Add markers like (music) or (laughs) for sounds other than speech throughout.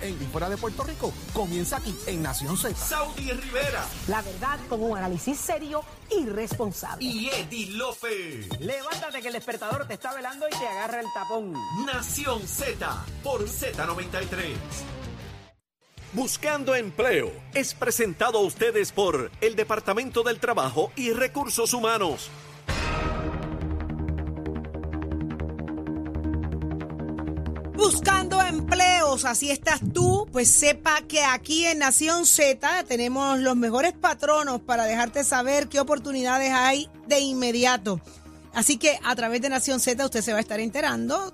en y fuera de Puerto Rico comienza aquí en Nación Z. Saudi Rivera La verdad con un análisis serio y responsable. y Eddie Lofe. Levántate que el despertador te está velando y te agarra el tapón. Nación Z por Z93. Buscando empleo es presentado a ustedes por el Departamento del Trabajo y Recursos Humanos. Buscando empleos, así estás tú, pues sepa que aquí en Nación Z tenemos los mejores patronos para dejarte saber qué oportunidades hay de inmediato. Así que a través de Nación Z usted se va a estar enterando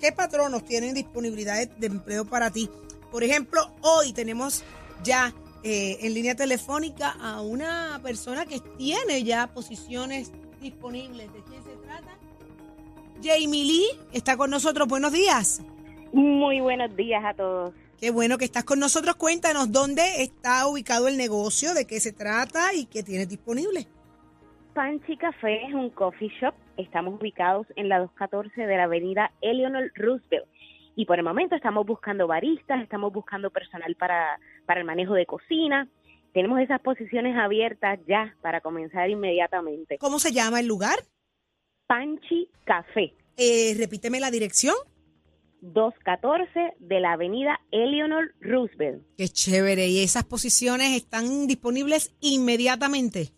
qué patronos tienen disponibilidad de empleo para ti. Por ejemplo, hoy tenemos ya eh, en línea telefónica a una persona que tiene ya posiciones disponibles. Jamie Lee está con nosotros. Buenos días. Muy buenos días a todos. Qué bueno que estás con nosotros. Cuéntanos dónde está ubicado el negocio, de qué se trata y qué tienes disponible. Panchi Café es un coffee shop. Estamos ubicados en la 214 de la avenida Eleanor Roosevelt. Y por el momento estamos buscando baristas, estamos buscando personal para, para el manejo de cocina. Tenemos esas posiciones abiertas ya para comenzar inmediatamente. ¿Cómo se llama el lugar? Panchi Café, Eh, repíteme la dirección. 214 de la avenida Eleanor Roosevelt. Qué chévere. Y esas posiciones están disponibles inmediatamente.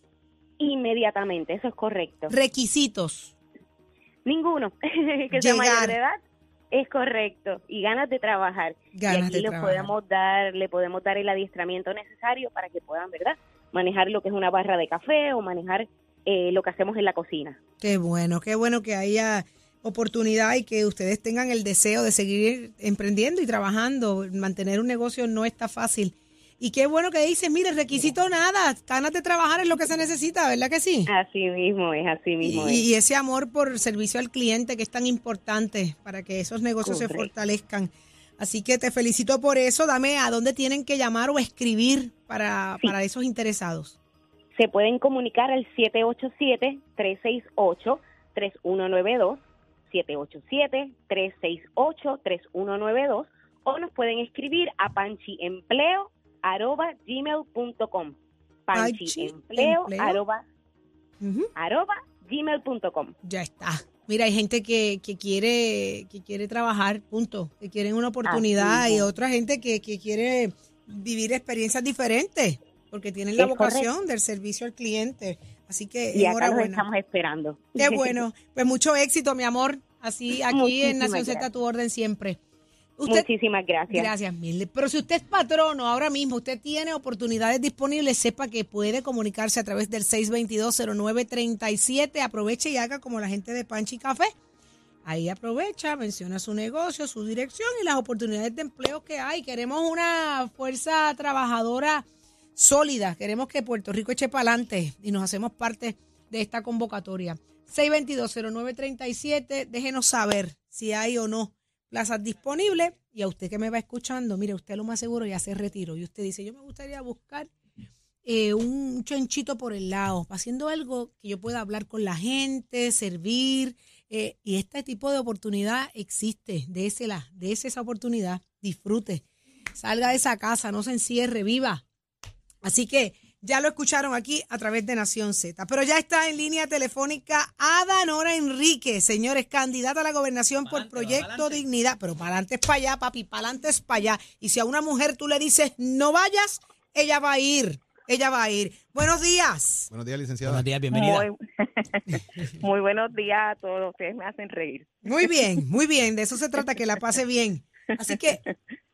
Inmediatamente, eso es correcto. Requisitos. Ninguno (laughs) que sea mayor de edad es correcto y ganas de trabajar. Ganas y aquí de le trabajar. podemos dar, le podemos dar el adiestramiento necesario para que puedan, ¿verdad? Manejar lo que es una barra de café o manejar eh, lo que hacemos en la cocina. Qué bueno, qué bueno que haya oportunidad y que ustedes tengan el deseo de seguir emprendiendo y trabajando. Mantener un negocio no está fácil. Y qué bueno que dices, mire, requisito nada, ganas de trabajar es lo que se necesita, ¿verdad que sí? Así mismo es, así mismo Y, es. y ese amor por servicio al cliente que es tan importante para que esos negocios se fortalezcan. Así que te felicito por eso. Dame a dónde tienen que llamar o escribir para, Sí. para esos interesados. Se pueden comunicar al 787-368-3192, 787-368-3192 o nos pueden escribir a panchiempleo@gmail.com. Panchiempleo arroba, Ujú. arroba gmail.com. Ya está. Mira, hay gente que, que quiere que quiere trabajar, punto, que quieren una oportunidad Así y otra gente que, que quiere vivir experiencias diferentes porque tienen la Es vocación del servicio al cliente. Así que Y acá los estamos esperando. Qué (laughs) bueno. Pues mucho éxito, mi amor. Así aquí en Nación Z tu orden siempre. Usted Muchísimas gracias. Gracias, mil. Pero si usted es patrono ahora mismo, usted tiene oportunidades disponibles, sepa que puede comunicarse a través del 622-0937. Aproveche y haga como la gente de Panchi Café. Ahí aprovecha, menciona su negocio, su dirección y las oportunidades de empleo que hay. Queremos una fuerza trabajadora sólida. Queremos que Puerto Rico eche para adelante y nos hacemos parte de esta convocatoria. 622-0937. Déjenos saber si hay o no plazas disponibles. Y a usted que me va escuchando, mire, usted lo más seguro ya se retiró. Y usted dice, yo me gustaría buscar eh, un chonchito por el lado, haciendo algo que yo pueda hablar con la gente, servir. eh, y este tipo de oportunidad existe. Désela, dése esa oportunidad. Disfrute. Salga de esa casa, no se encierre, viva. Así que ya lo escucharon aquí a través de Nación Z. Pero ya está en línea telefónica Ada Nora Enrique, señores, candidata a la gobernación por Proyecto Dignidad. Pero para adelante es para allá, papi, para adelante es para allá. Y si a una mujer tú le dices no vayas, ella va a ir. Ella va a ir. Buenos días. Buenos días, licenciada. Buenos días, bienvenida. Muy, (laughs) muy buenos días a todos. Ustedes me hacen reír. Muy bien, muy bien. De eso se trata, que la pase bien. Así que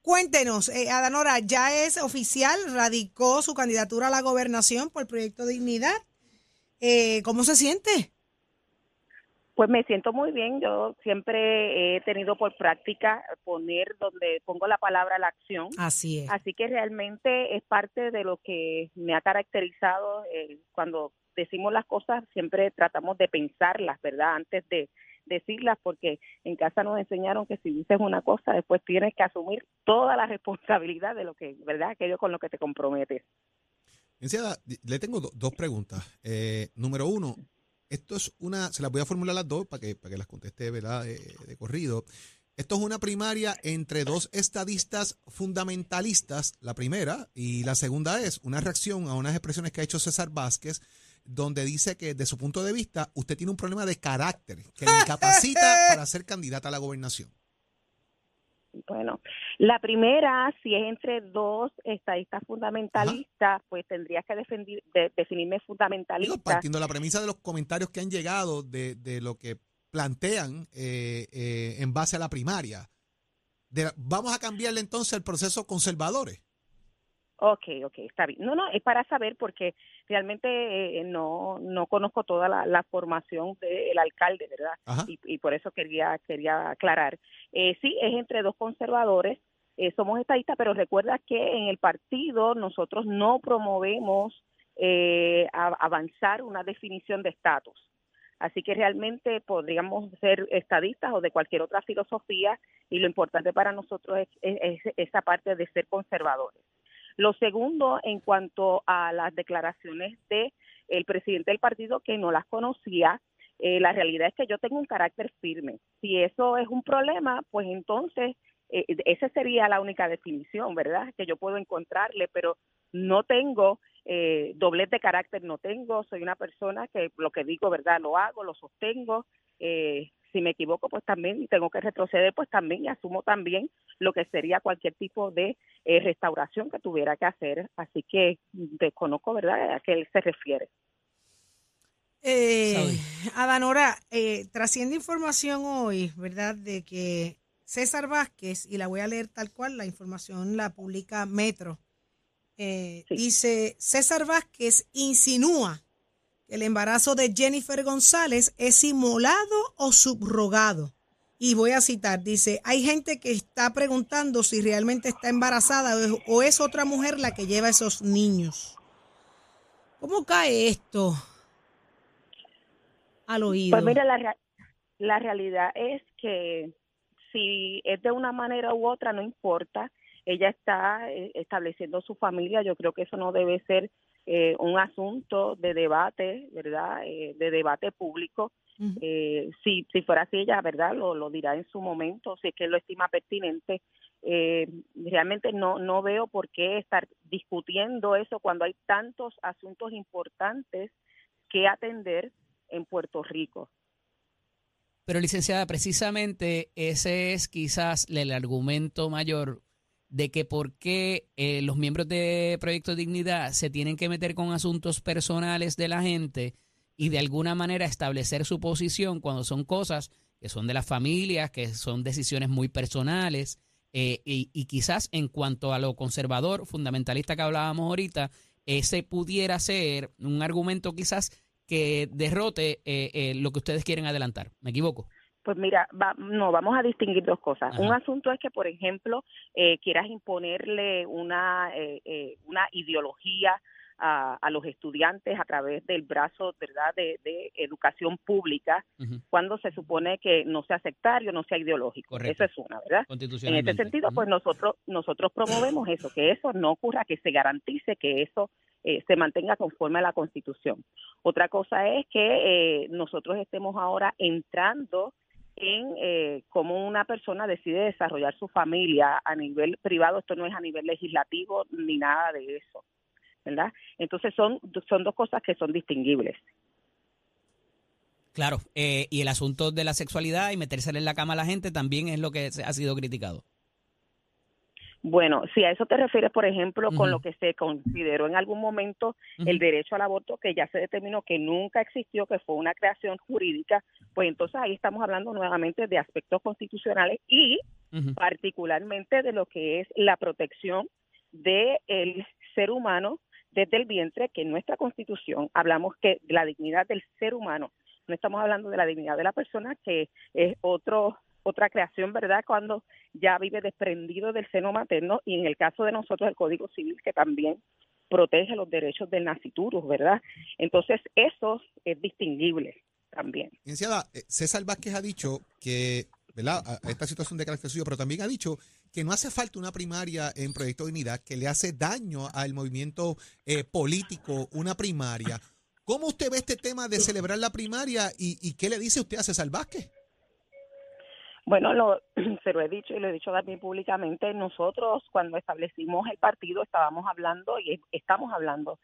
cuéntenos, eh, Adanora, ¿ya es oficial? ¿Radicó su candidatura a la gobernación por Proyecto Dignidad? Eh, ¿Cómo se siente? Pues me siento muy bien. Yo siempre he tenido por práctica poner donde pongo la palabra la acción. Así es. Así que realmente es parte de lo que me ha caracterizado eh, cuando decimos las cosas, siempre tratamos de pensarlas, ¿verdad? Antes de decirlas, porque en casa nos enseñaron que si dices una cosa, después tienes que asumir toda la responsabilidad de lo que, ¿verdad? Aquello con lo que te comprometes. Licenciada, le tengo do- dos preguntas. Eh, número uno, esto es una, se las voy a formular las dos para que, para que las conteste ¿verdad? De, de corrido. Esto es una primaria entre dos estadistas fundamentalistas, la primera, y la segunda es una reacción a unas expresiones que ha hecho César Vázquez, donde dice que desde su punto de vista usted tiene un problema de carácter que le incapacita (laughs) para ser candidata a la gobernación. Bueno, la primera, si es entre dos estadistas fundamentalistas, pues tendrías que defendir, de- definirme fundamentalista. Digo, partiendo de la premisa de los comentarios que han llegado de, de lo que plantean eh, eh, en base a la primaria. De vamos a cambiarle entonces el proceso conservadores. Ok, ok, está bien. No, no, es para saber porque realmente eh, no no conozco toda la, la formación del alcalde, ¿verdad? Y, y por eso quería quería aclarar. Eh, sí, es entre dos conservadores. eh, somos estadistas, pero recuerda que en el partido nosotros no promovemos eh, avanzar una definición de estatus. Así que realmente podríamos ser estadistas o de cualquier otra filosofía y lo importante para nosotros es, es- es esa parte de ser conservadores. Lo segundo, en cuanto a las declaraciones de el presidente del partido que no las conocía, eh, la realidad es que yo tengo un carácter firme. Si eso es un problema, pues entonces eh, esa sería la única definición, ¿verdad? Que yo puedo encontrarle, pero no tengo eh, doblez de carácter, no tengo, soy una persona que lo que digo, ¿verdad? Lo hago, lo sostengo. Eh, si me equivoco, pues también tengo que retroceder, pues también y asumo también lo que sería cualquier tipo de eh, restauración que tuviera que hacer. Así que desconozco, ¿verdad?, a qué él se refiere. Eh, Adanora, eh, trasciende información hoy, ¿verdad? De que César Vázquez, y la voy a leer tal cual, la información la publica Metro, eh, Sí. dice, César Vázquez insinúa el embarazo de Jennifer González es simulado o subrogado. Y voy a citar, dice, hay gente que está preguntando si realmente está embarazada o es, o es otra mujer la que lleva esos niños. ¿Cómo cae esto al oído? Pues mira, la, la realidad es que si es de una manera u otra, no importa. Ella está eh, estableciendo su familia. Yo creo que eso no debe ser eh, un asunto de debate, ¿verdad? Eh, de debate público. Eh, si, si fuera así, ella, ¿verdad? Lo, lo dirá en su momento, si es que lo estima pertinente. Eh, realmente no, no veo por qué estar discutiendo eso cuando hay tantos asuntos importantes que atender en Puerto Rico. Pero licenciada, precisamente ese es quizás el argumento mayor de que por qué eh, los miembros de Proyecto Dignidad se tienen que meter con asuntos personales de la gente y de alguna manera establecer su posición cuando son cosas que son de las familias, que son decisiones muy personales. eh, y, quizás en cuanto a lo conservador, fundamentalista que hablábamos ahorita, ese pudiera ser un argumento quizás que derrote eh, eh, lo que ustedes quieren adelantar. ¿Me equivoco? Pues mira, va- no, vamos a distinguir dos cosas. Ajá. Un asunto es que, por ejemplo, eh, quieras imponerle una, eh, eh, una ideología a, a los estudiantes a través del brazo, ¿verdad?, de, de educación pública, cuando se supone que no sea sectario, no sea ideológico. Correcto. Eso es una, ¿verdad? En ese sentido, pues nosotros nosotros promovemos eso, que eso no ocurra, que se garantice que eso eh, se mantenga conforme a la Constitución. Otra cosa es que eh, nosotros estemos ahora entrando en eh, cómo una persona decide desarrollar su familia a nivel privado, esto no es a nivel legislativo ni nada de eso, ¿verdad? Entonces son, son dos cosas que son distinguibles. Claro, eh, y el asunto de la sexualidad y metérsele en la cama a la gente también es lo que ha sido criticado. Bueno, si a eso te refieres, por ejemplo, con lo que se consideró en algún momento el derecho al aborto, que ya se determinó que nunca existió, que fue una creación jurídica, pues entonces ahí estamos hablando nuevamente de aspectos constitucionales y particularmente de lo que es la protección del ser humano desde el vientre, que en nuestra constitución. Hablamos que de la dignidad del ser humano, no estamos hablando de la dignidad de la persona, que es otro otra creación, ¿verdad? Cuando ya vive desprendido del seno materno y en el caso de nosotros el Código Civil que también protege los derechos del naciturus, ¿verdad? Entonces eso es distinguible también. Licenciada, eh, César Vázquez ha dicho que, ¿verdad? A esta situación de carácter suyo, pero también ha dicho que no hace falta una primaria en Proyecto Dignidad, que le hace daño al movimiento eh, político una primaria. ¿Cómo usted ve este tema de celebrar la primaria y, y qué le dice usted a César Vázquez? Bueno, lo, (clears throat) se lo he dicho y lo he dicho también públicamente. Nosotros, cuando establecimos el partido, estábamos hablando y estamos hablando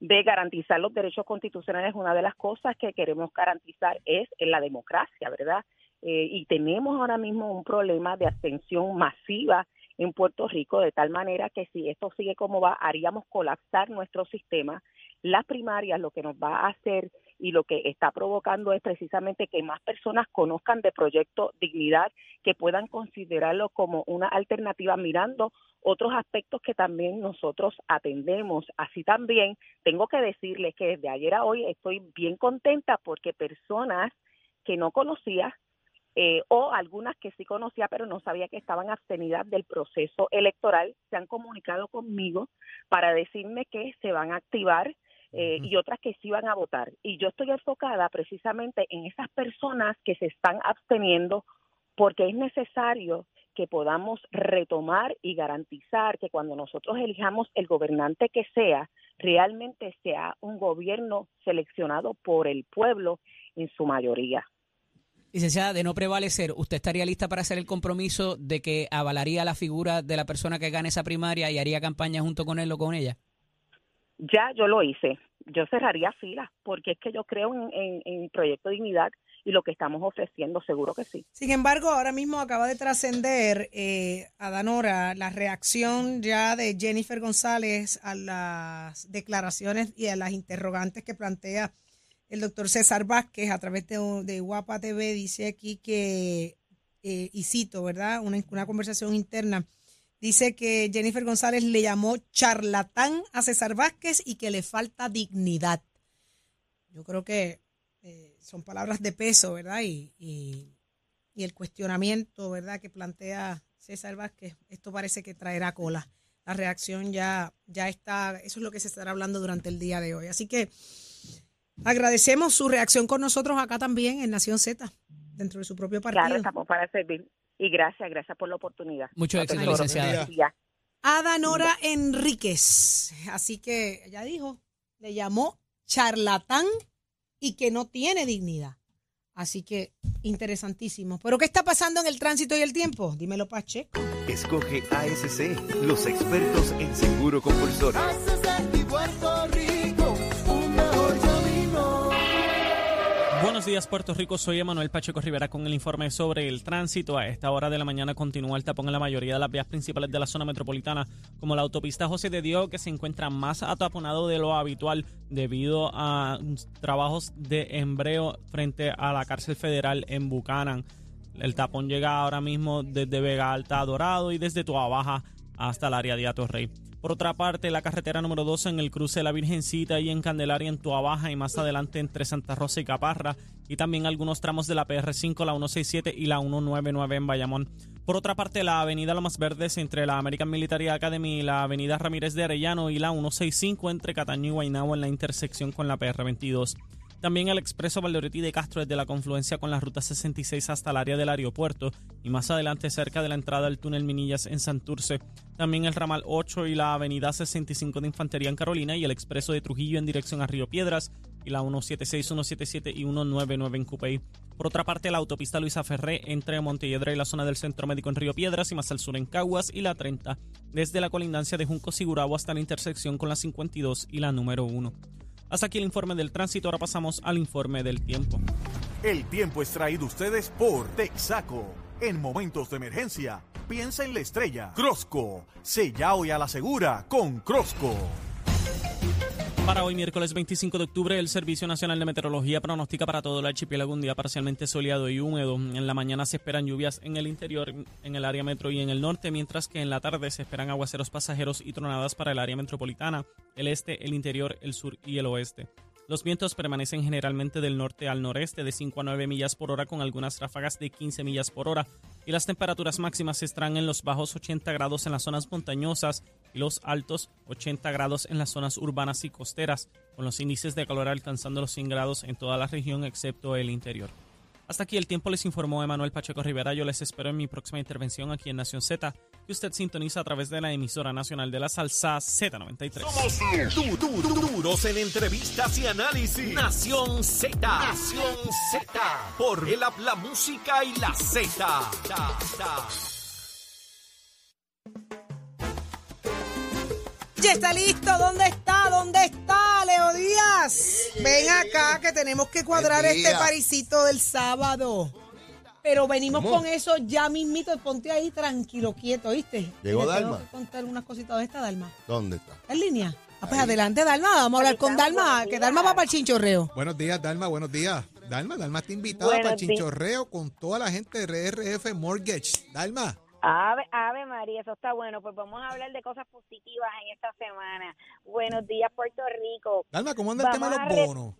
de garantizar los derechos constitucionales. Una de las cosas que queremos garantizar es la democracia, ¿verdad? Eh, y tenemos ahora mismo un problema de abstención masiva en Puerto Rico, de tal manera que si esto sigue como va, haríamos colapsar nuestro sistema. Las primarias lo que nos va a hacer y lo que está provocando es precisamente que más personas conozcan de Proyecto Dignidad, que puedan considerarlo como una alternativa mirando otros aspectos que también nosotros atendemos. Así también tengo que decirles que desde ayer a hoy estoy bien contenta porque personas que no conocía eh, o algunas que sí conocía pero no sabía que estaban abstenidas del proceso electoral se han comunicado conmigo para decirme que se van a activar eh, y otras que sí van a votar. Y yo estoy enfocada precisamente en esas personas que se están absteniendo porque es necesario que podamos retomar y garantizar que cuando nosotros elijamos el gobernante que sea, realmente sea un gobierno seleccionado por el pueblo en su mayoría. Licenciada, de no prevalecer, ¿usted estaría lista para hacer el compromiso de que avalaría la figura de la persona que gane esa primaria y haría campaña junto con él o con ella? Ya yo lo hice. Yo cerraría filas porque es que yo creo en, en, Proyecto Dignidad y lo que estamos ofreciendo, seguro que sí. Sin embargo, ahora mismo acaba de trascender eh, a Danora la reacción ya de Jennifer González a las declaraciones y a las interrogantes que plantea el doctor César Vázquez a través de, Guapa TV. Dice aquí que, eh, y cito, ¿verdad? Una, una conversación interna Dice que Jennifer González le llamó charlatán a César Vázquez y que le falta dignidad. Yo creo que eh, son palabras de peso, ¿verdad? Y, y, el cuestionamiento, ¿verdad? Que plantea César Vázquez, esto parece que traerá cola. La reacción ya, ya está, eso es lo que se estará hablando durante el día de hoy. Así que agradecemos su reacción con nosotros acá también en Nación Z, dentro de su propio partido. Claro, estamos para servir. Y gracias, gracias por la oportunidad. Mucho éxito, licenciada. Ada Nora Enríquez. Así que ya dijo, le llamó charlatán y que no tiene dignidad. Así que interesantísimo. ¿Pero qué está pasando en el tránsito y el tiempo? Dímelo, Pacheco. Escoge ASC, los expertos en seguro compulsorio. Buenos días Puerto Rico, soy Emanuel Pacheco Rivera con el informe sobre el tránsito. A esta hora de la mañana continúa el tapón en la mayoría de las vías principales de la zona metropolitana, como la autopista José de Diego, que se encuentra más ataponado de lo habitual debido a trabajos de embreo frente a la cárcel federal en Buchanan. El tapón llega ahora mismo desde Vega Alta a Dorado y desde Tua Baja hasta el área de Atorrey. Por otra parte, la carretera número 2 en el cruce de la Virgencita y en Candelaria en Tuabaja y más adelante entre Santa Rosa y Caparra y también algunos tramos de la PR5, la 167 y la 199 en Bayamón. Por otra parte, la avenida Lomas Verdes entre la American Military Academy y la avenida Ramírez de Arellano y la 165 entre Cataño y Guaynabo en la intersección con la PR22. También el expreso Valdeoreti de Castro desde la confluencia con la ruta 66 hasta el área del aeropuerto y más adelante cerca de la entrada del túnel Minillas en Santurce. También el ramal 8 y la avenida 65 de Infantería en Carolina y el expreso de Trujillo en dirección a Río Piedras y la 176, 177 y 199 en Cupey. Por otra parte, la autopista Luisa Ferré entre Montelledra y la zona del Centro Médico en Río Piedras y más al sur en Caguas y la 30, desde la colindancia de Junco Sigurabo hasta la intersección con la 52 y la número 1. Hasta aquí el informe del tránsito, ahora pasamos al informe del tiempo. El tiempo es traído ustedes por Texaco. En momentos de emergencia, piensa en la estrella. Crosco, sella hoy a la segura con Crosco. Para hoy, miércoles 25 de octubre, el Servicio Nacional de Meteorología pronostica para todo el archipiélago un día parcialmente soleado y húmedo. En la mañana se esperan lluvias en el interior, en el área metro y en el norte, mientras que en la tarde se esperan aguaceros pasajeros y tronadas para el área metropolitana, el este, el interior, el sur y el oeste. Los vientos permanecen generalmente del norte al noreste de 5 a 9 millas por hora con algunas ráfagas de 15 millas por hora y las temperaturas máximas estarán en los bajos 80 grados en las zonas montañosas y los altos 80 grados en las zonas urbanas y costeras, con los índices de calor alcanzando los 100 grados en toda la región excepto el interior. Hasta aquí el tiempo les informó Emanuel Pacheco Rivera. Yo les espero en mi próxima intervención aquí en Nación Z que usted sintoniza a través de la emisora nacional de la salsa Z93. Somos du- du- du- duros en entrevistas y análisis. Nación Z. Nación Z. Por el La Música y la Z. Ya está listo. ¿Dónde está? ¿Dónde está, Leo Díaz? Ven acá que tenemos que cuadrar este parisito del sábado. Pero venimos ¿Cómo? con eso ya mismito. Ponte ahí tranquilo, quieto, ¿viste? Llegó te tengo Dalma. que contar unas cositas de esta Dalma. ¿Dónde está? ¿Está en línea? Ah, pues adelante, Dalma. Vamos a hablar con Dalma. Que Dalma va para el chinchorreo. Buenos días, Dalma, buenos días. Dalma, Dalma está invitada Buenos para el días. chinchorreo con toda la gente de RF Mortgage. Dalma, Ave, Ave María, eso está bueno. Pues vamos a hablar de cosas positivas en esta semana. Buenos días, Puerto Rico. Dalma, ¿cómo anda el tema de los bonos?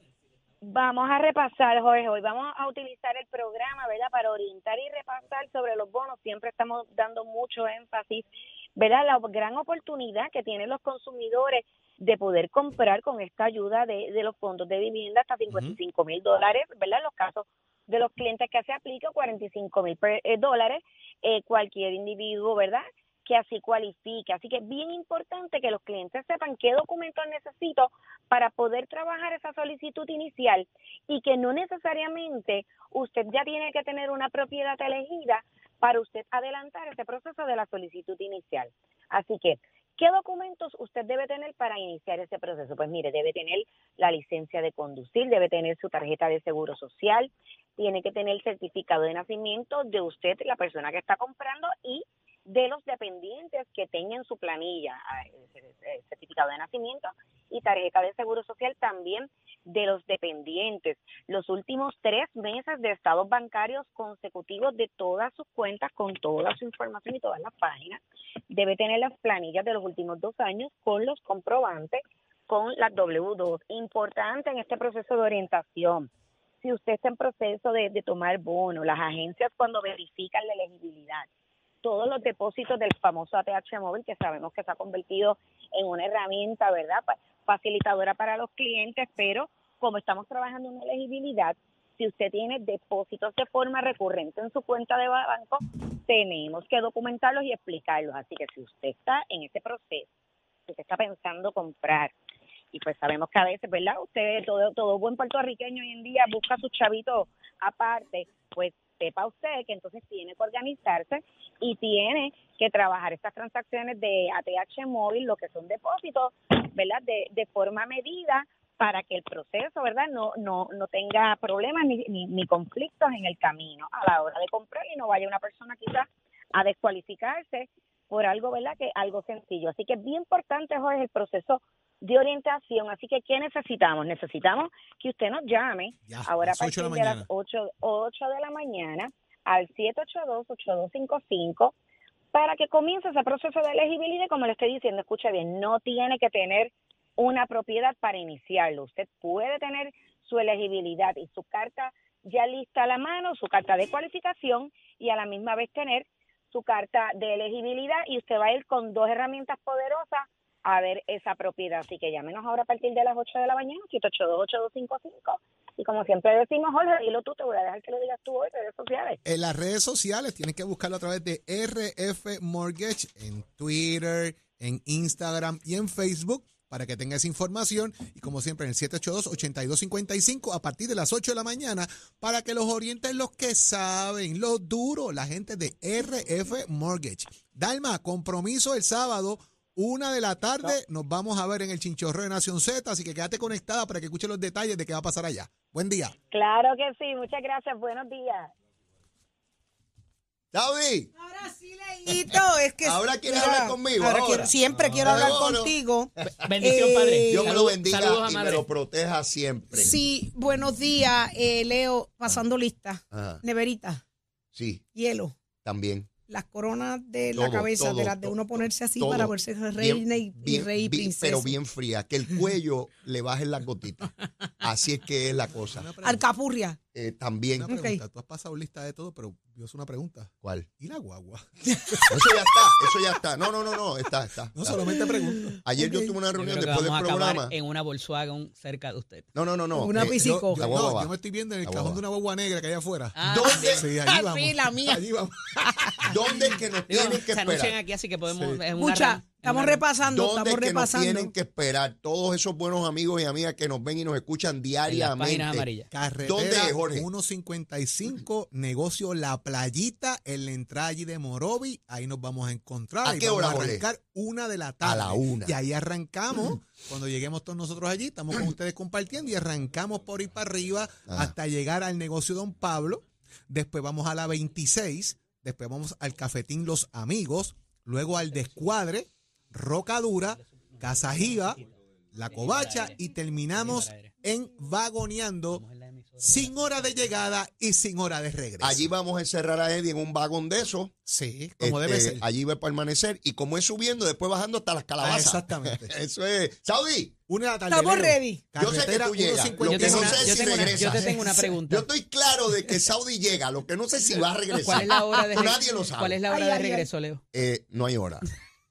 Vamos a repasar, Jorge, hoy vamos a utilizar el programa, ¿verdad? Para orientar y repasar sobre los bonos. Siempre estamos dando mucho énfasis, ¿verdad? La gran oportunidad que tienen los consumidores de poder comprar con esta ayuda de, de los fondos de vivienda hasta 55 mil dólares, ¿verdad? En los casos de los clientes que se aplica 45 mil eh, dólares, eh, cualquier individuo, ¿verdad? Que así cualifique. Así que es bien importante que los clientes sepan qué documentos necesito para poder trabajar esa solicitud inicial y que no necesariamente usted ya tiene que tener una propiedad elegida para usted adelantar ese proceso de la solicitud inicial. Así que, ¿qué documentos usted debe tener para iniciar ese proceso? Pues mire, debe tener la licencia de conducir, debe tener su tarjeta de seguro social, tiene que tener el certificado de nacimiento de usted, la persona que está comprando y de los dependientes que tengan su planilla, ah, el el certificado de nacimiento y tarjeta de seguro social también de los dependientes. Los últimos tres meses de estados bancarios consecutivos de todas sus cuentas, con toda su información y todas las páginas. Debe tener las planillas de los últimos dos años con los comprobantes, con las W2. Importante en este proceso de orientación. Si usted está en proceso de, de tomar bono, las agencias cuando verifican la elegibilidad, todos los depósitos del famoso ATH móvil que sabemos que se ha convertido en una herramienta, ¿verdad? Facilitadora para los clientes, pero como estamos trabajando en elegibilidad, si usted tiene depósitos de forma recurrente en su cuenta de banco, tenemos que documentarlos y explicarlos. Así que si usted está en este proceso, si usted está pensando comprar, y pues sabemos que a veces, ¿verdad? Usted, todo, todo buen puertorriqueño hoy en día busca su chavito aparte, pues sepa usted que entonces tiene que organizarse y tiene que trabajar estas transacciones de ATH móvil, lo que son depósitos, ¿verdad? De, de forma medida para que el proceso, ¿verdad? No, no, no tenga problemas ni, ni, ni conflictos en el camino a la hora de comprar y no vaya una persona quizás a descualificarse por algo, ¿verdad? Que algo sencillo. Así que es bien importante, Jorge, el proceso de orientación. Así que, ¿qué necesitamos? Necesitamos que usted nos llame Ya, ahora a las ocho de partir la de, las mañana. 8, 8 de la mañana al 782-8255 para que comience ese proceso de elegibilidad. y Como le estoy diciendo, escuche bien, no tiene que tener una propiedad para iniciarlo. Usted puede tener su elegibilidad y su carta ya lista a la mano, su carta de cualificación y a la misma vez tener su carta de elegibilidad y usted va a ir con dos herramientas poderosas a ver esa propiedad. Así que llámenos ahora a partir de las 8 de la mañana, 782-8255. Y como siempre decimos, Jorge, dilo tú, te voy a dejar que lo digas tú hoy en redes sociales. En las redes sociales tienen que buscarlo a través de RF Mortgage en Twitter, en Instagram y en Facebook para que tenga esa información. Y como siempre, en el 782-8255 a partir de las 8 de la mañana para que los orienten los que saben, los duros, la gente de RF Mortgage. Dalma, compromiso el sábado. Una de la tarde nos vamos a ver en el Chinchorreo de Nación Z, así que quédate conectada para que escuche los detalles de qué va a pasar allá. Buen día. Claro que sí, muchas gracias, buenos días. David, Ahora sí, Leito, es que Ahora quieres Mira, hablar conmigo, ahora ahora. quiero- siempre quiero Ah, hablar bueno. contigo. Bendición, Eh, padre. Dios me lo bendiga y me lo proteja siempre. Sí, buenos días, eh, Leo, pasando lista. Ajá, Neverita, sí, hielo, también. Las coronas de la cabeza, todo, de las de uno ponerse así todo. para verse reina y, y bien- rey y princesa. pero bien fría, que el cuello le bajen las gotitas. Así es que es la cosa. Alcapurria. Eh, también. Una pregunta, tú has pasado lista de todo, pero yo es una pregunta. ¿Cuál? ¿Y la guagua? (laughs) Eso ya está, eso ya está. No, no, no, no, está, está. No, solamente pregunto. Ayer yo tuve una Yo reunión después del programa. en una Volkswagen cerca de usted. No, no, no, no. Una eh, Yo, no, yo me estoy viendo en el La cajón guagua. de una guagua negra que hay afuera. Ah, ¿Dónde, Sí, allí vamos. Sí, la mía. Allí vamos. ¿Dónde es que nos Digo, tienen que se anuncian esperar? aquí, así que podemos. Sí. es una es estamos repasando, ¿Dónde es estamos que nos repasando. tienen que esperar todos esos buenos amigos y amigas que nos ven y nos escuchan diariamente? amarillas. Carretera ¿Dónde es, Jorge? 155, negocio La Playita, en la entrada allí de Morovi. Ahí nos vamos a encontrar. ¿A qué vamos hora, a Jorge? arrancar una de la tarde. la una. Y ahí arrancamos. Cuando lleguemos todos nosotros allí, estamos con ustedes compartiendo y arrancamos por ir para arriba Ah. hasta llegar al negocio Don Pablo. Después vamos a la 26. Después vamos al cafetín Los Amigos. Luego al Descuadre, Rocadura, Casa Giga, La Covacha y terminamos en Vagoneando sin hora de llegada y sin hora de regreso. Allí vamos a encerrar a Eddie en un vagón de esos. Sí, como Este, debe ser. Allí va a permanecer. Y como es subiendo, después bajando hasta las calabazas. Ah, exactamente. (laughs) Eso es. Saudi, Una de la tarde. Estamos ready. Yo sé que tú llegas. 155. Lo Yo que no una- sé yo si tengo una- regresa. yo te tengo una pregunta. Yo estoy claro de que Saudi llega. Lo que no sé si va a regresar. ¿Cuál es la hora de, Nadie lo sabe. ¿Cuál es la hora Ay, de ay. regreso, Leo? Eh, no hay hora.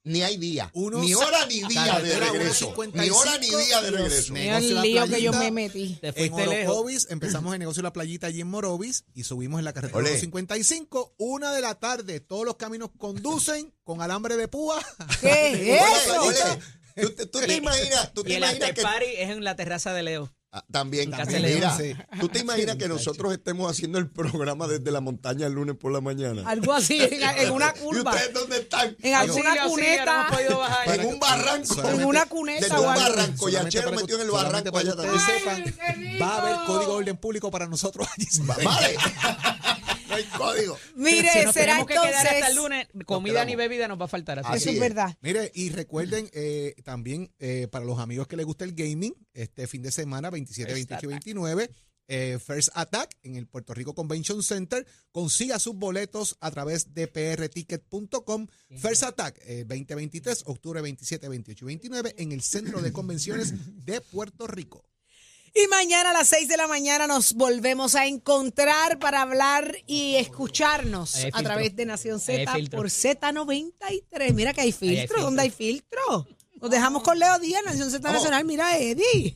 Ni hay día. Uno ni hora ni día de regreso. 155, Ni hora ni día de regreso. Mira el Negocio La lío que yo me metí. Te En. Orocovis, (laughs) empezamos el negocio de la playita allí en Morovis y subimos en la carretera Olé. 55, una de la tarde, todos los caminos conducen con alambre de púa. (laughs) ¿Qué es (laughs) eso? ¿tú, te- tú te imaginas, tú te Y el imaginas que party es en la terraza de Leo. Ah, también, también, mira, sí. tú te (laughs) imaginas que nosotros estemos haciendo el programa desde la montaña el lunes por la mañana. Algo así, en, (laughs) en una ¿Y curva. ustedes dónde están? En alguna no cuneta. bajar. En un barranco. En una cuneta Desde o un barranco. Para que- metió en el barranco para allá también. sepan, va a haber código de orden público para nosotros allí. Vale. (laughs) no hay código. Mire, si nos será tenemos que quedar hasta el entonces. lunes, comida ni bebida nos va a faltar. Así es es. verdad. Mire, y recuerden eh, también eh, para los amigos que les gusta el gaming, este fin de semana, 27, First 28 y Attack. 29, eh, First Attack en el Puerto Rico Convention Center. Consiga sus boletos a través de prticket.com. First Attack eh, 2023, octubre 27, 28 y 29 en el Centro de Convenciones de Puerto Rico. Y mañana a las 6 de la mañana nos volvemos a encontrar para hablar y escucharnos hay a través de Nación hay Z por Z93. Mira que hay hay filtro. filtro. ¿Dónde hay filtro? Nos dejamos con Leo Díaz, Nación Z. Nacional. Mira, Eddie.